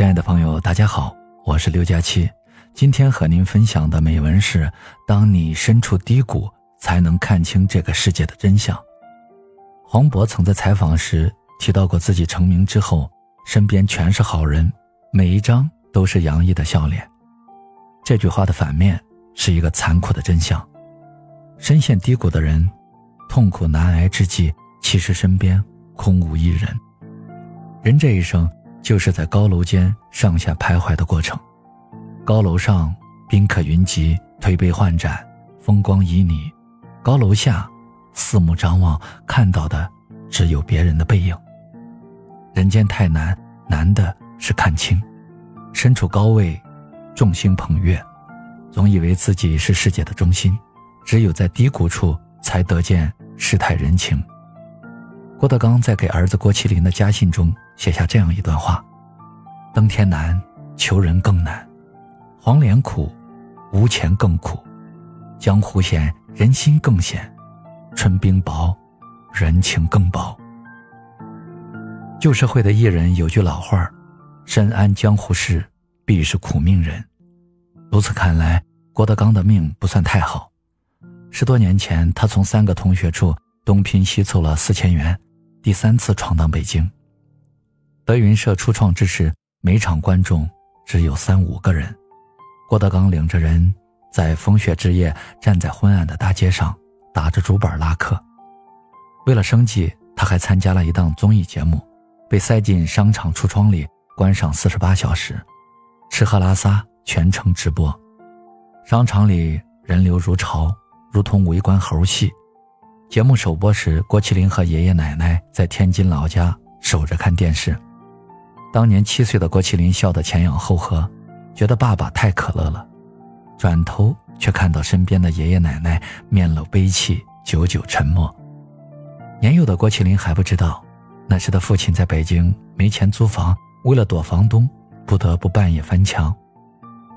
亲爱的朋友，大家好，我是刘佳期。今天和您分享的美文是：当你身处低谷，才能看清这个世界的真相。黄渤曾在采访时提到过，自己成名之后，身边全是好人，每一张都是洋溢的笑脸。这句话的反面是一个残酷的真相：深陷低谷的人，痛苦难挨之际，其实身边空无一人。人这一生。就是在高楼间上下徘徊的过程，高楼上宾客云集，推杯换盏，风光旖旎；高楼下，四目张望，看到的只有别人的背影。人间太难，难的是看清。身处高位，众星捧月，总以为自己是世界的中心，只有在低谷处才得见世态人情。郭德纲在给儿子郭麒麟的家信中写下这样一段话：“登天难，求人更难；黄连苦，无钱更苦；江湖险，人心更险；春冰薄，人情更薄。”旧社会的艺人有句老话深谙江湖事，必是苦命人。”如此看来，郭德纲的命不算太好。十多年前，他从三个同学处东拼西凑了四千元。第三次闯荡北京。德云社初创之时，每场观众只有三五个人。郭德纲领着人在风雪之夜，站在昏暗的大街上，打着竹板拉客。为了生计，他还参加了一档综艺节目，被塞进商场橱窗里观赏四十八小时，吃喝拉撒全程直播。商场里人流如潮，如同围观猴戏。节目首播时，郭麒麟和爷爷奶奶在天津老家守着看电视。当年七岁的郭麒麟笑得前仰后合，觉得爸爸太可乐了。转头却看到身边的爷爷奶奶面露悲戚，久久沉默。年幼的郭麒麟还不知道，那时的父亲在北京没钱租房，为了躲房东，不得不半夜翻墙。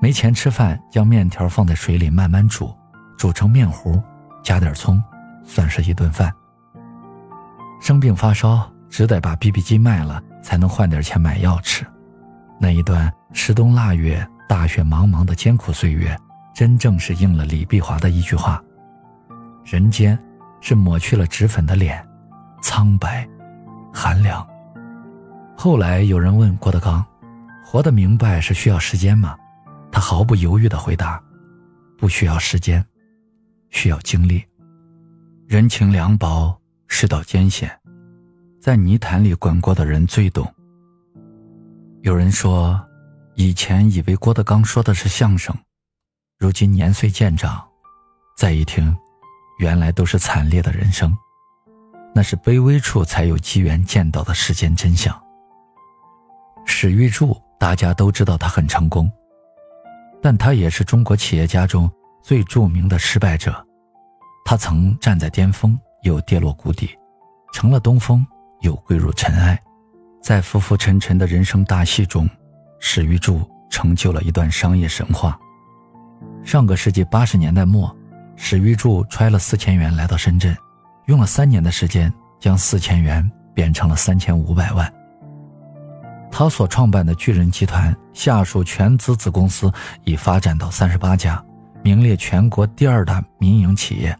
没钱吃饭，将面条放在水里慢慢煮，煮成面糊，加点葱。算是一顿饭。生病发烧，只得把 BB 机卖了，才能换点钱买药吃。那一段十冬腊月、大雪茫茫的艰苦岁月，真正是应了李碧华的一句话：“人间是抹去了脂粉的脸，苍白、寒凉。”后来有人问郭德纲：“活得明白是需要时间吗？”他毫不犹豫地回答：“不需要时间，需要经历。”人情凉薄，世道艰险，在泥潭里滚过的人最懂。有人说，以前以为郭德纲说的是相声，如今年岁渐长，再一听，原来都是惨烈的人生。那是卑微处才有机缘见到的世间真相。史玉柱，大家都知道他很成功，但他也是中国企业家中最著名的失败者。他曾站在巅峰，又跌落谷底，成了东风，又归入尘埃，在浮浮沉沉的人生大戏中，史玉柱成就了一段商业神话。上个世纪八十年代末，史玉柱揣了四千元来到深圳，用了三年的时间将四千元变成了三千五百万。他所创办的巨人集团下属全资子公司已发展到三十八家，名列全国第二大民营企业。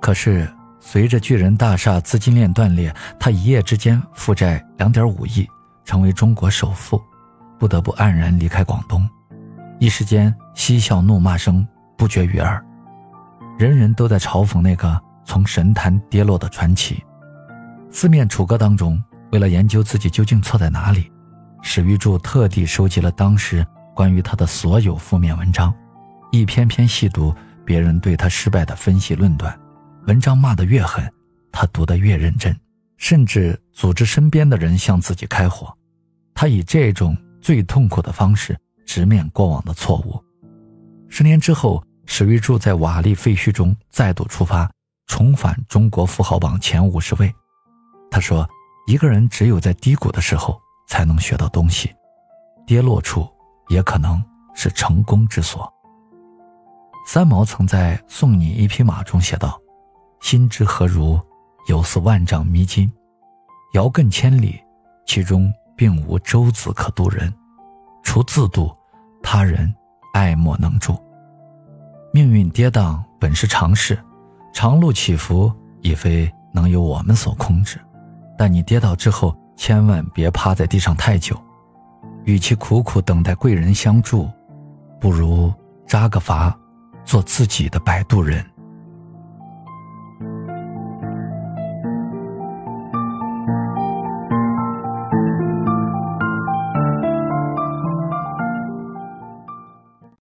可是，随着巨人大厦资金链断裂，他一夜之间负债两点五亿，成为中国首富，不得不黯然离开广东。一时间，嬉笑怒骂声不绝于耳，人人都在嘲讽那个从神坛跌落的传奇。四面楚歌当中，为了研究自己究竟错在哪里，史玉柱特地收集了当时关于他的所有负面文章，一篇篇细读别人对他失败的分析论断。文章骂得越狠，他读得越认真，甚至组织身边的人向自己开火。他以这种最痛苦的方式直面过往的错误。十年之后，史玉柱在瓦砾废墟中再度出发，重返中国富豪榜前五十位。他说：“一个人只有在低谷的时候才能学到东西，跌落处也可能是成功之所。”三毛曾在《送你一匹马》中写道。心之何如，犹似万丈迷津；遥亘千里，其中并无舟子可渡人。除自渡，他人爱莫能助。命运跌宕本是常事，长路起伏亦非能由我们所控制。但你跌倒之后，千万别趴在地上太久。与其苦苦等待贵人相助，不如扎个筏，做自己的摆渡人。